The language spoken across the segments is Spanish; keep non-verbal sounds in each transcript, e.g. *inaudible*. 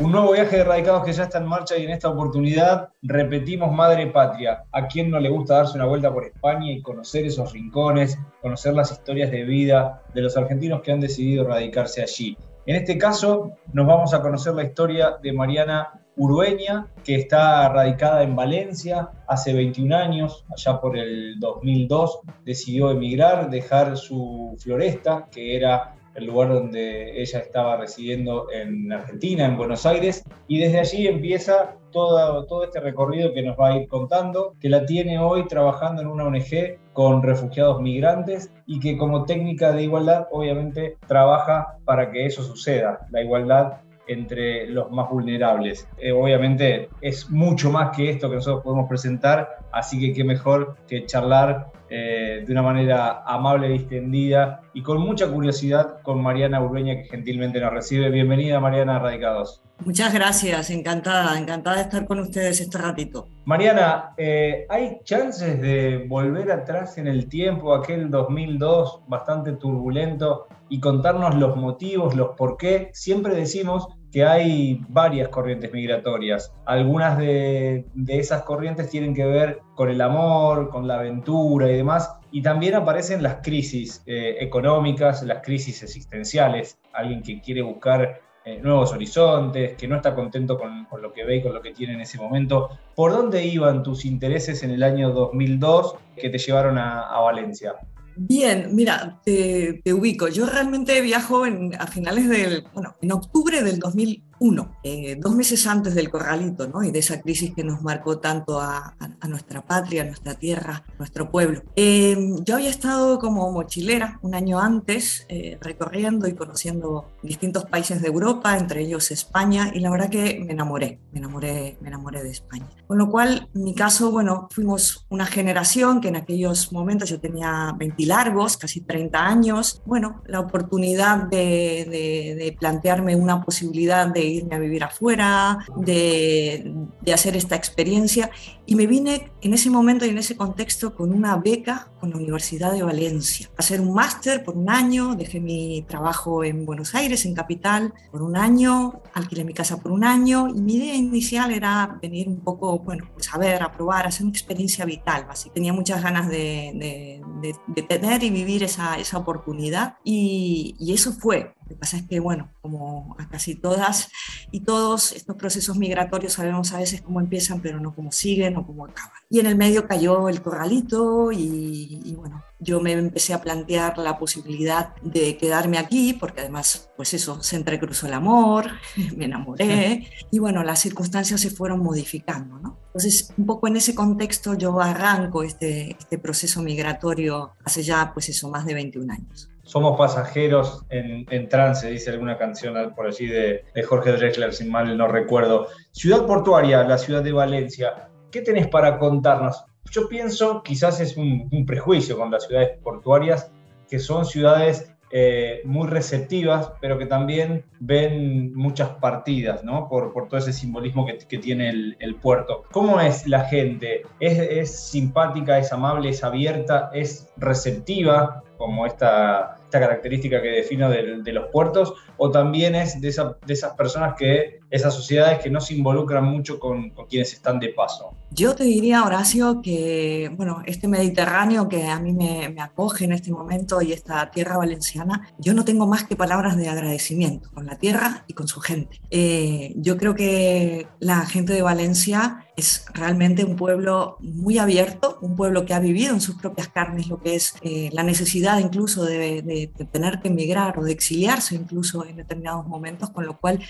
Un nuevo viaje de radicados que ya está en marcha y en esta oportunidad repetimos Madre Patria. ¿A quién no le gusta darse una vuelta por España y conocer esos rincones, conocer las historias de vida de los argentinos que han decidido radicarse allí? En este caso nos vamos a conocer la historia de Mariana Urueña, que está radicada en Valencia hace 21 años, allá por el 2002, decidió emigrar, dejar su floresta, que era el lugar donde ella estaba residiendo en Argentina, en Buenos Aires, y desde allí empieza todo, todo este recorrido que nos va a ir contando, que la tiene hoy trabajando en una ONG con refugiados migrantes y que como técnica de igualdad obviamente trabaja para que eso suceda, la igualdad entre los más vulnerables. Eh, obviamente es mucho más que esto que nosotros podemos presentar, así que qué mejor que charlar eh, de una manera amable, distendida y con mucha curiosidad con Mariana Urbeña, que gentilmente nos recibe. Bienvenida, Mariana Radicados. Muchas gracias, encantada, encantada de estar con ustedes este ratito. Mariana, eh, ¿hay chances de volver atrás en el tiempo, aquel 2002 bastante turbulento, y contarnos los motivos, los por qué? Siempre decimos que hay varias corrientes migratorias. Algunas de, esas corrientes tienen que ver con el amor, con la aventura y demás. Y también aparecen las crisis eh, económicas, las crisis existenciales. Alguien que quiere buscar eh, nuevos horizontes, que no está contento con, lo que ve y con lo que tiene en ese momento. ¿Por dónde iban tus intereses en el año 2002 que te llevaron a, a Valencia? Bien, mira, te, ubico. Yo realmente viajo a finales del, bueno, en octubre del 2000, uno, eh, dos meses antes del corralito ¿no? y de esa crisis que nos marcó tanto a, nuestra patria, a nuestra tierra, a nuestro pueblo. Eh, yo había estado como mochilera un año antes, eh, recorriendo y conociendo distintos países de Europa, entre ellos España, y la verdad que me enamoré, me enamoré, me enamoré de España. Con lo cual, en mi caso, bueno, fuimos una generación que en aquellos momentos yo tenía 20 largos, casi 30 años, bueno, la oportunidad de, de, de plantearme una posibilidad de irme a vivir afuera, de, de, hacer esta experiencia. Y me vine en ese momento y en ese contexto con una beca con la Universidad de Valencia. Hacer un máster por un año, dejé mi trabajo en Buenos Aires, en Capital, por un año, alquilé mi casa por un año y mi idea inicial era venir un poco, bueno, pues a ver, a probar, a hacer una experiencia vital. Así tenía muchas ganas de, de, de tener y vivir esa, esa oportunidad y, y eso fue. Lo que pasa es que, bueno, como a casi todas y todos estos procesos migratorios sabemos a veces cómo empiezan, pero no cómo siguen o cómo acaban. Y en el medio cayó el corralito y, y bueno, yo me empecé a plantear la posibilidad de quedarme aquí, porque además, pues eso, se entrecruzó el amor, *laughs* me enamoré y bueno, las circunstancias se fueron modificando, ¿no? Entonces, un poco en ese contexto yo arranco este, este proceso migratorio hace ya, pues eso, más de 21 años somos pasajeros en, trance, dice alguna canción por allí de, Jorge Drexler, sin mal no recuerdo. Ciudad portuaria, la ciudad de Valencia, ¿qué tenés para contarnos? Yo pienso, quizás es un, prejuicio con las ciudades portuarias, que son ciudades eh, muy receptivas, pero que también ven muchas partidas, ¿no? Por, todo ese simbolismo que, tiene el, puerto. ¿Cómo es la gente? ¿Es, ¿Es, simpática, es amable, es abierta, es receptiva, como esta esta característica que defino de, los puertos, o también es de, de, esas personas que, esas sociedades que no se involucran mucho con, quienes están de paso? Yo te diría, Horacio, que bueno, este Mediterráneo que a mí me, acoge en este momento y esta tierra valenciana, yo no tengo más que palabras de agradecimiento con la tierra y con su gente. Eh, yo creo que la gente de Valencia es realmente un pueblo muy abierto, un pueblo que ha vivido en sus propias carnes lo que es eh, la necesidad incluso de, tener que emigrar o de exiliarse incluso en determinados momentos, con lo cual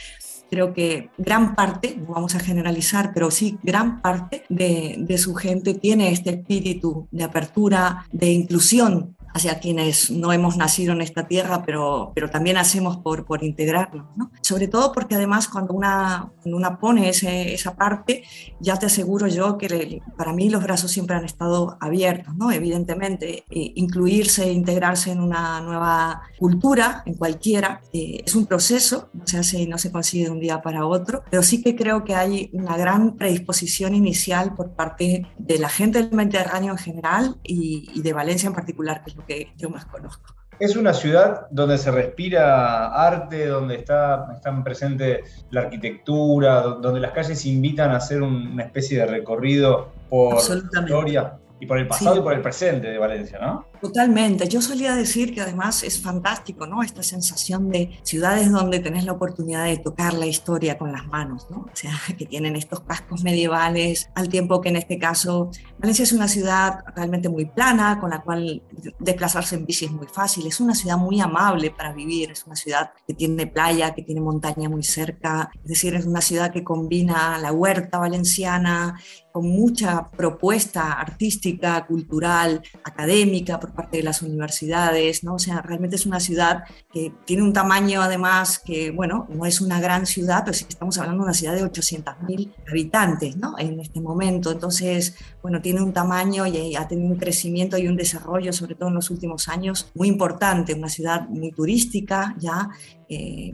creo que gran parte, no vamos a generalizar, pero sí gran parte de, de su gente tiene este espíritu de apertura, de inclusión hacia quienes no hemos nacido en esta tierra, pero, pero también hacemos por, por integrarnos. ¿no? Sobre todo porque además cuando una, una pone ese, esa parte, ya te aseguro yo que para mí los brazos siempre han estado abiertos, ¿no? evidentemente. Eh, incluirse, integrarse en una nueva cultura, en cualquiera, eh, es un proceso, no se hace y no se consigue de un día para otro, pero sí que creo que hay una gran predisposición inicial por parte de la gente del Mediterráneo en general y, y de Valencia en particular, que es que yo más conozco. Es una ciudad donde se respira arte, donde está, están presente la arquitectura, donde las calles invitan a hacer una especie de recorrido por la historia y por el pasado y por el presente de Valencia, ¿no? Totalmente. Yo solía decir que además es fantástico, ¿no? Esta sensación de ciudades donde tenés la oportunidad de tocar la historia con las manos, ¿no? O sea, que tienen estos cascos medievales, al tiempo que en este caso Valencia es una ciudad realmente muy plana, con la cual desplazarse en bici es muy fácil. Es una ciudad muy amable para vivir, es una ciudad que tiene playa, que tiene montaña muy cerca, es decir, es una ciudad que combina la huerta valenciana con mucha propuesta artística, cultural, académica, parte de las universidades, ¿no? O sea, realmente es una ciudad que tiene un tamaño además que, bueno, no es una gran ciudad, pero sí estamos hablando de una ciudad de 800.000 habitantes, ¿no? En este momento. Entonces, bueno, tiene un tamaño y ha tenido un crecimiento y un desarrollo, sobre todo en los últimos años, muy importante. Una ciudad muy turística, ya, eh,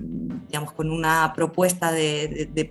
digamos, con una propuesta de,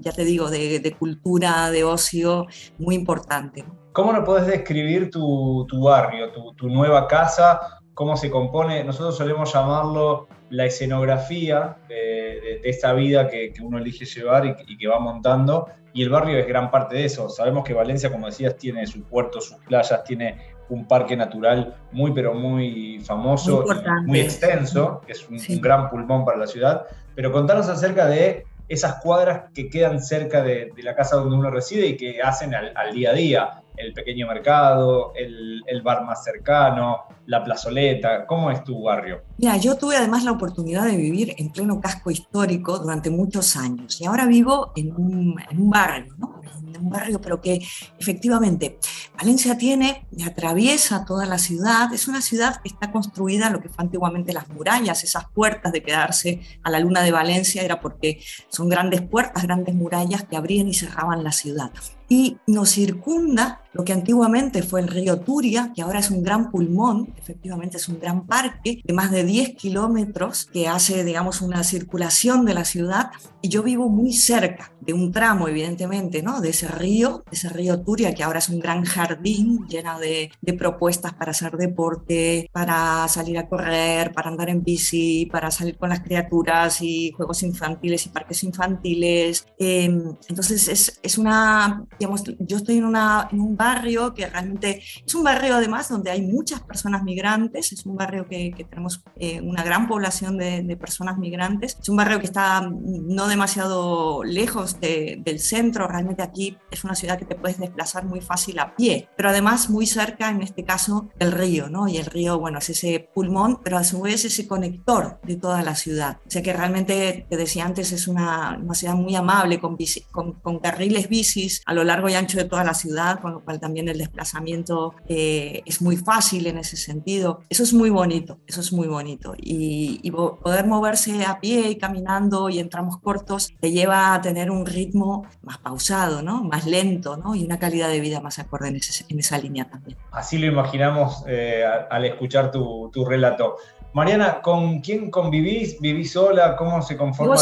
ya te digo, de, cultura, de ocio muy importante. ¿Cómo nos podés describir tu, barrio, tu, nueva casa? ¿Cómo se compone? Nosotros solemos llamarlo la escenografía de, esta vida que, uno elige llevar y, que va montando. Y el barrio es gran parte de eso. Sabemos que Valencia, como decías, tiene sus puertos, sus playas, tiene un parque natural muy, pero muy famoso, muy, muy extenso, que es un, gran pulmón para la ciudad. Pero contanos acerca de esas cuadras que quedan cerca de, la casa donde uno reside y que hacen al, día a día, el pequeño mercado, el, bar más cercano, la plazoleta. ¿Cómo es tu barrio? Mira, yo tuve además la oportunidad de vivir en pleno casco histórico durante muchos años y ahora vivo en un, en un barrio, ¿no? En un barrio, pero que efectivamente Valencia tiene, atraviesa toda la ciudad, es una ciudad que está construida lo que fue antiguamente las murallas, esas puertas de quedarse a la luna de Valencia era porque son grandes puertas, grandes murallas que abrían y cerraban la ciudad y nos circunda lo que antiguamente fue el río Turia, que ahora es un gran pulmón, efectivamente es un gran parque de más de 10 kilómetros que hace, digamos, una circulación de la ciudad. Y yo vivo muy cerca de un tramo, evidentemente, ¿no? De ese río, de ese río Turia, que ahora es un gran jardín lleno de, de propuestas para hacer deporte, para salir a correr, para andar en bici, para salir con las criaturas y juegos infantiles y parques infantiles. Em, entonces es, es una digamos, yo estoy en, una, en, un barrio que realmente es un barrio además donde hay muchas personas migrantes, es un barrio que, que tenemos eh, una gran población de, de, personas migrantes, es un barrio que está no demasiado lejos de, del centro, realmente aquí es una ciudad que te puedes desplazar muy fácil a pie, pero además muy cerca, en este caso, del río, ¿no? Y el río, bueno, es ese pulmón, pero a su vez ese conector de toda la ciudad. O sea que realmente, te decía antes, es una, una ciudad muy amable, con, bici, con, con carriles bicis a lo largo y ancho de toda la ciudad, con cual también el desplazamiento eh, es muy fácil en ese sentido. Eso es muy bonito, eso es muy bonito. Y, poder moverse a pie y caminando y en tramos cortos te lleva a tener un ritmo más pausado, ¿no? más lento ¿no? y una calidad de vida más acorde en, esa línea también. Así lo imaginamos eh, al escuchar tu, tu relato. Mariana, ¿con quién convivís? ¿Vivís sola? ¿Cómo se conforma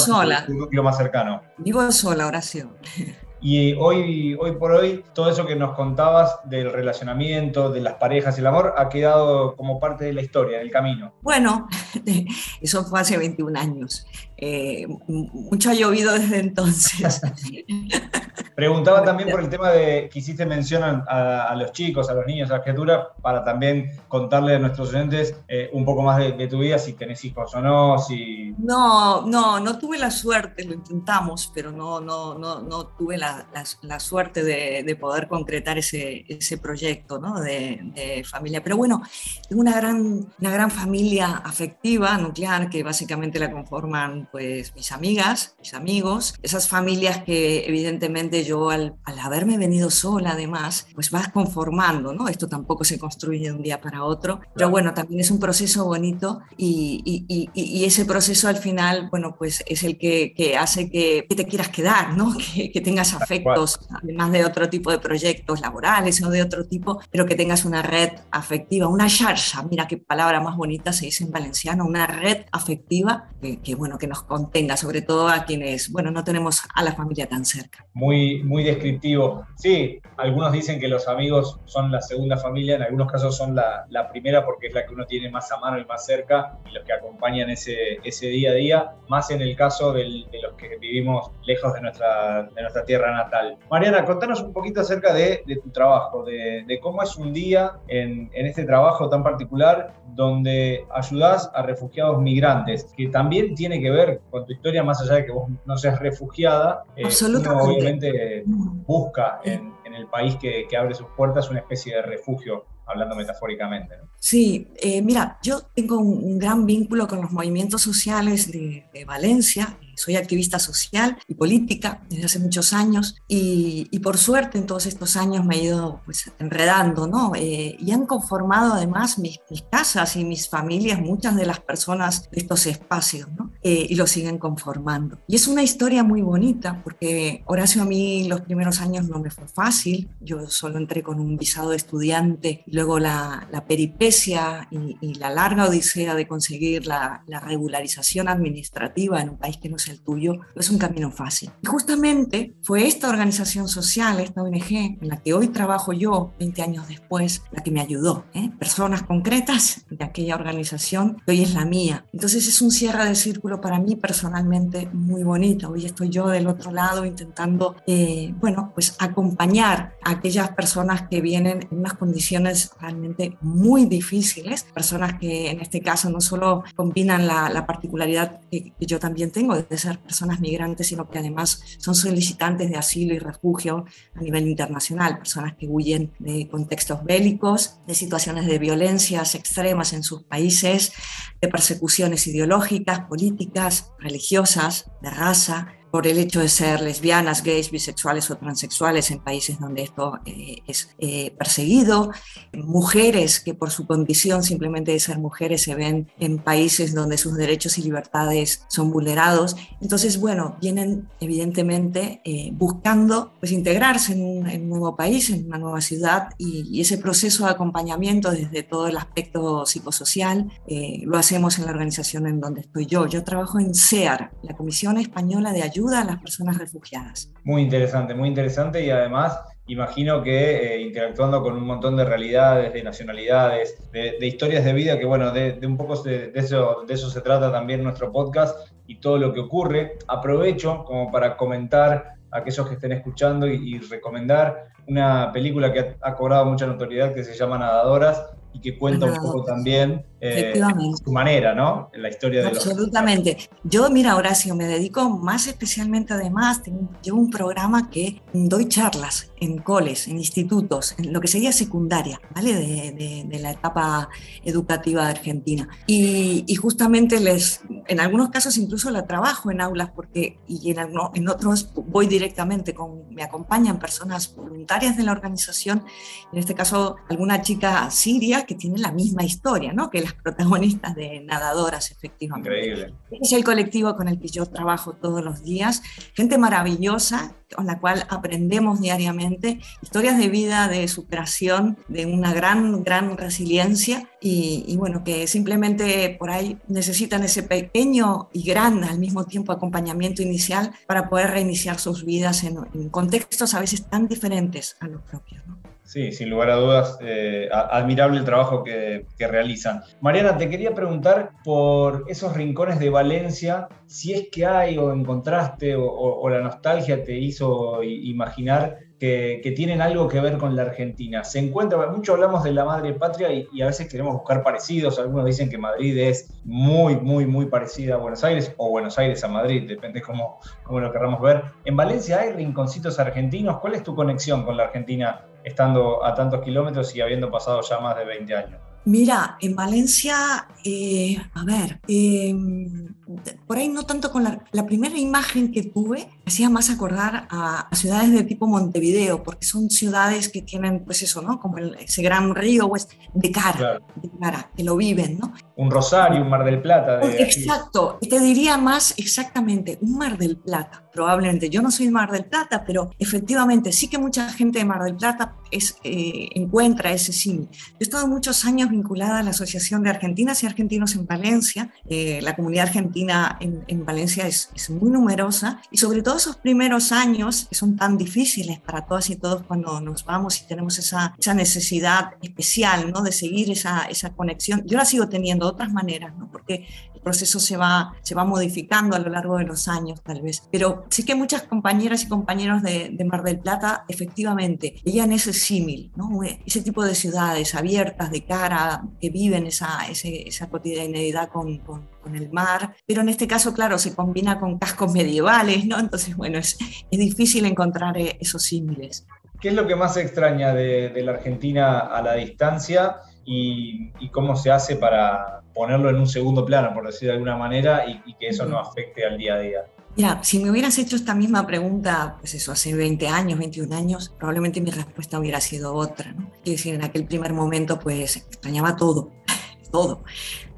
tu, núcleo más cercano? Vivo sola, oración. Y hoy, hoy por hoy, todo eso que nos contabas del relacionamiento, de las parejas y el amor, ha quedado como parte de la historia, del camino. Bueno, *laughs* eso fue hace 21 años. Eh, mucho ha llovido desde entonces. *laughs* Preguntaba también por el tema de que hiciste mención a, los chicos, a los niños, a la criatura, para también contarle a nuestros oyentes eh, un poco más de, tu vida, si tenés hijos o no, si... No, no, no tuve la suerte, lo intentamos, pero no, no, no, no tuve la, la, suerte de, de, poder concretar ese, ese proyecto ¿no? de, de, familia. Pero bueno, tengo una gran, una gran familia afectiva, nuclear, que básicamente la conforman pues mis amigas, mis amigos, esas familias que evidentemente yo al, haberme venido sola además, pues vas conformando, ¿no? Esto tampoco se construye de un día para otro, pero bueno, también es un proceso bonito y, y, y, ese proceso al final, bueno, pues es el que, que hace que, te quieras quedar, ¿no? *laughs* Que, que tengas afectos, además de otro tipo de proyectos laborales o de otro tipo, pero que tengas una red afectiva, una charcha, mira qué palabra más bonita se dice en valenciano, una red afectiva que, que bueno, que nos contenga, sobre todo a quienes, bueno, no tenemos a la familia tan cerca. Muy muy, muy descriptivo. Sí, algunos dicen que los amigos son la segunda familia, en algunos casos son la, la primera porque es la que uno tiene más a mano y más cerca y los que acompañan ese, ese día a día, más en el caso del, de los que vivimos lejos de nuestra, de nuestra tierra natal. Mariana, contanos un poquito acerca de, de tu trabajo, de, de, cómo es un día en, en este trabajo tan particular donde ayudás a refugiados migrantes, que también tiene que ver con tu historia, más allá de que vos no seas refugiada, eh, uno obviamente busca en, en el país que, que, abre sus puertas una especie de refugio, hablando metafóricamente. ¿no? Sí, eh, mira, yo tengo un, gran vínculo con los movimientos sociales de, de Valencia, soy activista social y política desde hace muchos años y, y, por suerte en todos estos años me he ido pues, enredando, ¿no? Eh, y han conformado además mis, mis, casas y mis familias, muchas de las personas de estos espacios, ¿no? Eh, y lo siguen conformando. Y es una historia muy bonita porque Horacio a mí los primeros años no me fue fácil, yo solo entré con un visado de estudiante y luego la, la peripecia y, y, la larga odisea de conseguir la, la regularización administrativa en un país que no el tuyo, no es un camino fácil. Y justamente fue esta organización social, esta ONG, en la que hoy trabajo yo, 20 años después, la que me ayudó. ¿eh? Personas concretas de aquella organización, que hoy es la mía. Entonces es un cierre de círculo para mí personalmente muy bonito. Hoy estoy yo del otro lado intentando, eh, bueno, pues acompañar a aquellas personas que vienen en unas condiciones realmente muy difíciles, personas que en este caso no solo combinan la, la particularidad que yo también tengo de ser personas migrantes, sino que además son solicitantes de asilo y refugio a nivel internacional, personas que huyen de contextos bélicos, de situaciones de violencias extremas en sus países, de persecuciones ideológicas, políticas, religiosas, de raza, por el hecho de ser lesbianas, gays, bisexuales o transexuales en países donde esto eh, es eh, perseguido, mujeres que por su condición simplemente de ser mujeres se ven en países donde sus derechos y libertades son vulnerados. Entonces, bueno, vienen evidentemente eh, buscando pues, integrarse en un, en un, nuevo país, en una nueva ciudad y, y, ese proceso de acompañamiento desde todo el aspecto psicosocial eh, lo hacemos en la organización en donde estoy yo. Yo trabajo en CEAR, la Comisión Española de Ayuda a las personas refugiadas. Muy interesante, muy interesante y además imagino que eh, interactuando con un montón de realidades, de nacionalidades, de, historias de vida, que bueno, de, un poco de, eso, se trata también nuestro podcast y todo lo que ocurre. Aprovecho como para comentar a aquellos que estén escuchando y, y recomendar una película que ha, ha, cobrado mucha notoriedad que se llama Nadadoras y que cuenta un poco también eh, su manera, ¿no? En la historia de Absolutamente. Los... Yo, mira, Horacio, me dedico más especialmente, además, tengo, llevo un programa que doy charlas en coles, en institutos, en lo que sería secundaria, ¿vale? De, de, de la etapa educativa de Argentina. Y, y, justamente les, en algunos casos incluso la trabajo en aulas porque, y en, en otros voy directamente con, me acompañan personas voluntarias de la organización, en este caso alguna chica siria que tiene la misma historia, ¿no? Que las protagonistas de Nadadoras, efectivamente. Increíble. Es el colectivo con el que yo trabajo todos los días, gente maravillosa con la cual aprendemos diariamente, historias de vida, de superación, de una gran, gran resiliencia y, bueno, que simplemente por ahí necesitan ese pequeño y gran al mismo tiempo acompañamiento inicial para poder reiniciar sus vidas en, contextos a veces tan diferentes a los propios. Sí, sin lugar a dudas, eh, admirable el trabajo que, que, realizan. Mariana, te quería preguntar por esos rincones de Valencia, si es que hay o encontraste o, la nostalgia te hizo imaginar que, tienen algo que ver con la Argentina. Se encuentra, mucho hablamos de la madre patria y, y, a veces queremos buscar parecidos. Algunos dicen que Madrid es muy, muy, muy parecida a Buenos Aires o Buenos Aires a Madrid, depende cómo, cómo lo queramos ver. En Valencia hay rinconcitos argentinos. ¿Cuál es tu conexión con la Argentina estando a tantos kilómetros y habiendo pasado ya más de 20 años? Mira, en Valencia, eh, a ver, eh, por ahí no tanto con la, la, primera imagen que tuve, hacía más acordar a, a, ciudades de tipo Montevideo, porque son ciudades que tienen, pues eso, ¿no? Como el, ese gran río pues, de cara, claro. de cara, que lo viven, ¿no? Un Rosario, un Mar del Plata. De Exacto, te diría más exactamente, un Mar del Plata, probablemente. Yo no soy Mar del Plata, pero efectivamente sí que mucha gente de Mar del Plata es, eh, encuentra ese símil. Yo he estado muchos años vinculada a la Asociación de Argentinas y Argentinos en Valencia, eh, la comunidad argentina argentina en, Valencia es, muy numerosa y sobre todo esos primeros años que son tan difíciles para todas y todos cuando nos vamos y tenemos esa, esa necesidad especial ¿no? de seguir esa, esa conexión. Yo la sigo teniendo de otras maneras, ¿no? porque el proceso se va, se va modificando a lo largo de los años tal vez. Pero sí que muchas compañeras y compañeros de, de Mar del Plata efectivamente veían ese símil, ¿no? ese tipo de ciudades abiertas de cara, que viven esa, esa cotidianidad con, con, el mar, pero en este caso, claro, se combina con cascos medievales, ¿no? Entonces, bueno, es, es difícil encontrar eh, esos símiles. ¿Qué es lo que más extraña de, de la Argentina a la distancia y, y, cómo se hace para ponerlo en un segundo plano, por decir de alguna manera, y, y que eso no afecte al día a día? Mira, si me hubieras hecho esta misma pregunta, pues eso, hace 20 años, 21 años, probablemente mi respuesta hubiera sido otra, ¿no? Quiero decir, en aquel primer momento, pues extrañaba todo, *laughs* todo.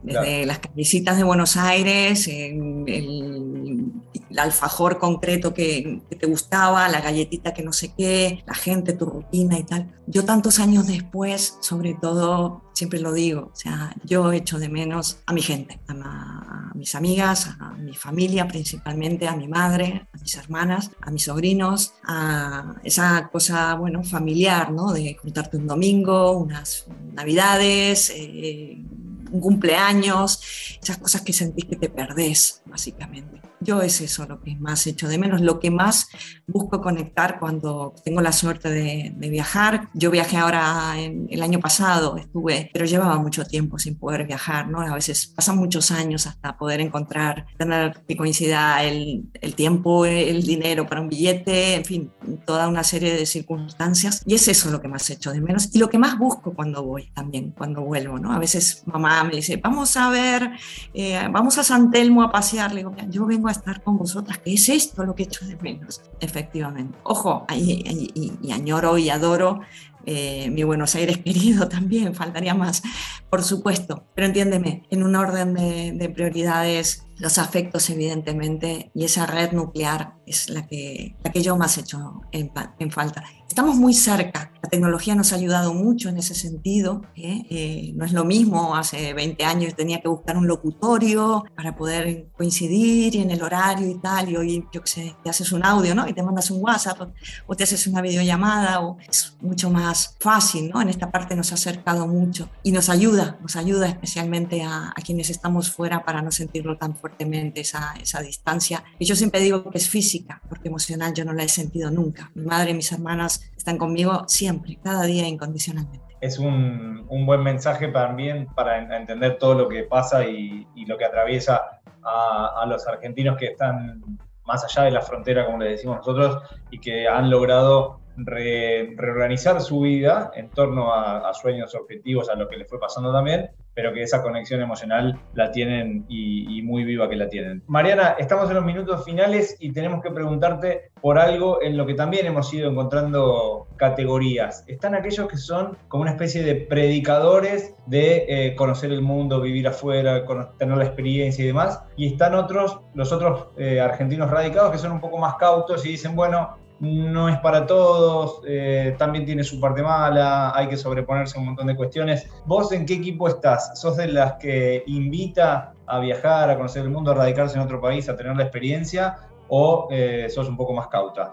Desde las callecitas de Buenos Aires, el, alfajor concreto que, te gustaba, la galletita que no sé qué, la gente, tu rutina y tal. Yo tantos años después, sobre todo, siempre lo digo, o sea, yo echo de menos a mi gente, a, a, mis amigas, a mi familia principalmente, a mi madre, a mis hermanas, a mis sobrinos, a esa cosa, bueno, familiar, ¿no? De juntarte un domingo, unas navidades, eh, un cumpleaños, esas cosas que sentís que te perdés, básicamente. Yo es eso lo que más echo de menos, lo que más busco conectar cuando tengo la suerte de, de viajar. Yo viajé ahora en, el año pasado, estuve, pero llevaba mucho tiempo sin poder viajar, ¿no? A veces pasan muchos años hasta poder encontrar, tener que coincida el, el tiempo, el dinero para un billete, en fin, toda una serie de circunstancias. Y es eso lo que más echo de menos y lo que más busco cuando voy también, cuando vuelvo, ¿no? A veces mamá me dice, vamos a ver, eh, vamos a San Telmo a pasear. Le digo, yo vengo a estar con vosotras, que es esto lo que echo de menos, efectivamente. Ojo, y, y, añoro y adoro eh, mi Buenos Aires querido *laughs* también, faltaría más, por supuesto. Pero entiéndeme, en un orden de, de, prioridades, los afectos evidentemente y esa red nuclear es la que, la que yo más he hecho en, falta. Estamos muy cerca, la tecnología nos ha ayudado mucho en ese sentido. ¿eh? Eh, no es lo mismo, hace 20 años tenía que buscar un locutorio para poder coincidir en el horario y tal, y hoy, yo qué sé, te haces un audio ¿no? y te mandas un WhatsApp o, o te haces una videollamada, o es mucho más fácil, ¿no? En esta parte nos ha acercado mucho y nos ayuda, nos ayuda especialmente a, a quienes estamos fuera para no sentirlo tan fuertemente, esa, esa distancia. Y yo siempre digo que es física, porque emocional yo no la he sentido nunca. Mi madre y mis hermanas están conmigo siempre, cada día incondicionalmente. Es un, un buen mensaje también para entender todo lo que pasa y, y lo que atraviesa a, a, los argentinos que están más allá de la frontera, como le decimos nosotros, y que han logrado re, reorganizar su vida en torno a, a, sueños, objetivos, a lo que les fue pasando también, pero que esa conexión emocional la tienen y, muy viva que la tienen. Mariana, estamos en los minutos finales y tenemos que preguntarte por algo en lo que también hemos ido encontrando categorías. Están aquellos que son como una especie de predicadores de eh, conocer el mundo, vivir afuera, tener la experiencia y demás, y están otros, los otros eh, argentinos radicados que son un poco más cautos y dicen, bueno, no es para todos, eh, también tiene su parte mala, hay que sobreponerse a un montón de cuestiones. ¿Vos en qué equipo estás? ¿Sos de las que invita a viajar, a conocer el mundo, a radicarse en otro país, a tener la experiencia? ¿O eh, sos un poco más cauta?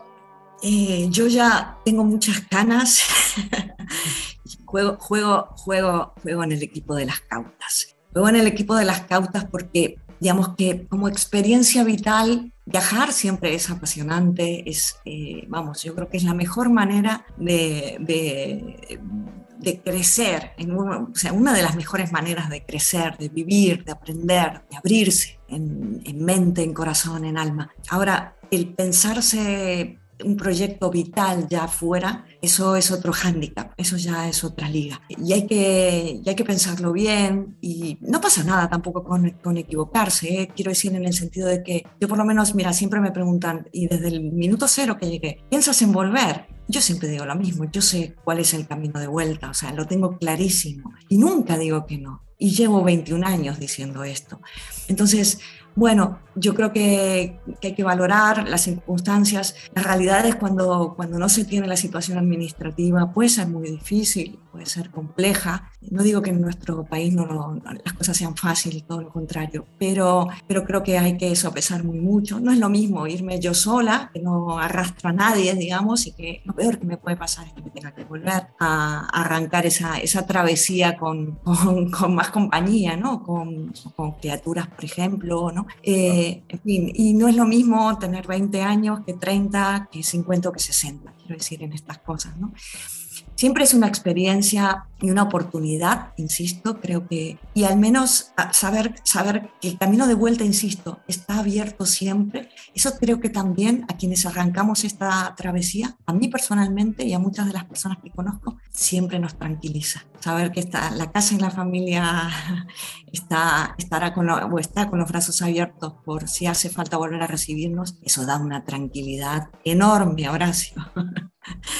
Eh, yo ya tengo muchas canas. *laughs* juego, juego, juego, juego en el equipo de las cautas. Juego en el equipo de las cautas porque digamos que como experiencia vital, viajar siempre es apasionante, es, eh, vamos, yo creo que es la mejor manera de, de, de crecer, en uno, o sea, una de las mejores maneras de crecer, de vivir, de aprender, de abrirse en, en mente, en corazón, en alma. Ahora, el pensarse un proyecto vital ya fuera, eso es otro hándicap, eso ya es otra liga. Y hay que, y hay que pensarlo bien y no pasa nada tampoco con, con equivocarse, ¿eh? quiero decir en el sentido de que yo por lo menos, mira, siempre me preguntan, y desde el minuto cero que llegué, ¿piensas en volver? Yo siempre digo lo mismo, yo sé cuál es el camino de vuelta, o sea, lo tengo clarísimo y nunca digo que no. Y llevo 21 años diciendo esto. Entonces, bueno, yo creo que, que, hay que valorar las circunstancias. Las realidades cuando, cuando no se tiene la situación administrativa puede ser muy difícil. Puede ser compleja. No digo que en nuestro país no, las cosas sean fáciles, todo lo contrario, pero, pero creo que hay que sopesar muy mucho. No es lo mismo irme yo sola, que no arrastro a nadie, digamos, y que lo peor que me puede pasar es que me tenga que volver a arrancar esa, esa travesía con, con, más compañía, ¿no? Con, con, criaturas, por ejemplo, ¿no? Eh, en fin, y no es lo mismo tener 20 años que 30, que 50 o que 60, quiero decir, en estas cosas, ¿no? Siempre es una experiencia y una oportunidad, insisto, creo que, y al menos saber, saber que el camino de vuelta, insisto, está abierto siempre. Eso creo que también a quienes arrancamos esta travesía, a mí personalmente y a muchas de las personas que conozco, siempre nos tranquiliza. Saber que está, la casa y la familia *laughs* está, estará con, o está con los brazos abiertos por si hace falta volver a recibirnos, eso da una tranquilidad enorme, Horacio. *laughs*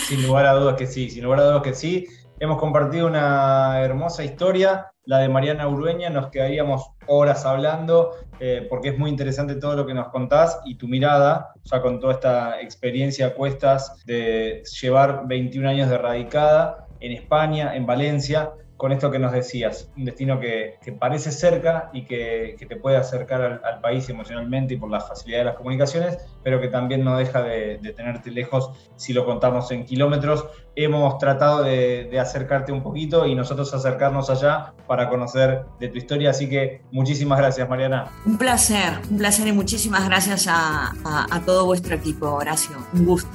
Sin lugar a dudas que sí, sin lugar a dudas que sí. Hemos compartido una hermosa historia, la de Mariana Urueña, nos quedaríamos horas hablando, eh, porque es muy interesante todo lo que nos contás y tu mirada, ya con toda esta experiencia a cuestas de llevar 21 años de radicada en España, en Valencia, con esto que nos decías, un destino que, parece cerca y que, te puede acercar al, país emocionalmente y por la facilidad de las comunicaciones, pero que también no deja de, tenerte lejos si lo contamos en kilómetros. Hemos tratado de, acercarte un poquito y nosotros acercarnos allá para conocer de tu historia, así que muchísimas gracias, Mariana. Un placer, un placer y muchísimas gracias a, a todo vuestro equipo, Horacio. Un gusto.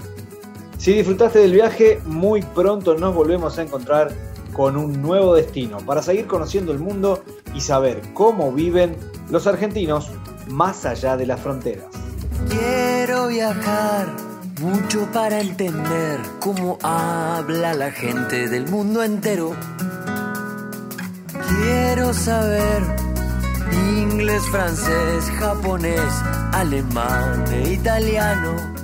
Si disfrutaste del viaje, muy pronto nos volvemos a encontrar con un nuevo destino para seguir conociendo el mundo y saber cómo viven los argentinos más allá de las fronteras. Quiero viajar mucho para entender cómo habla la gente del mundo entero. Quiero saber inglés, francés, japonés, alemán e italiano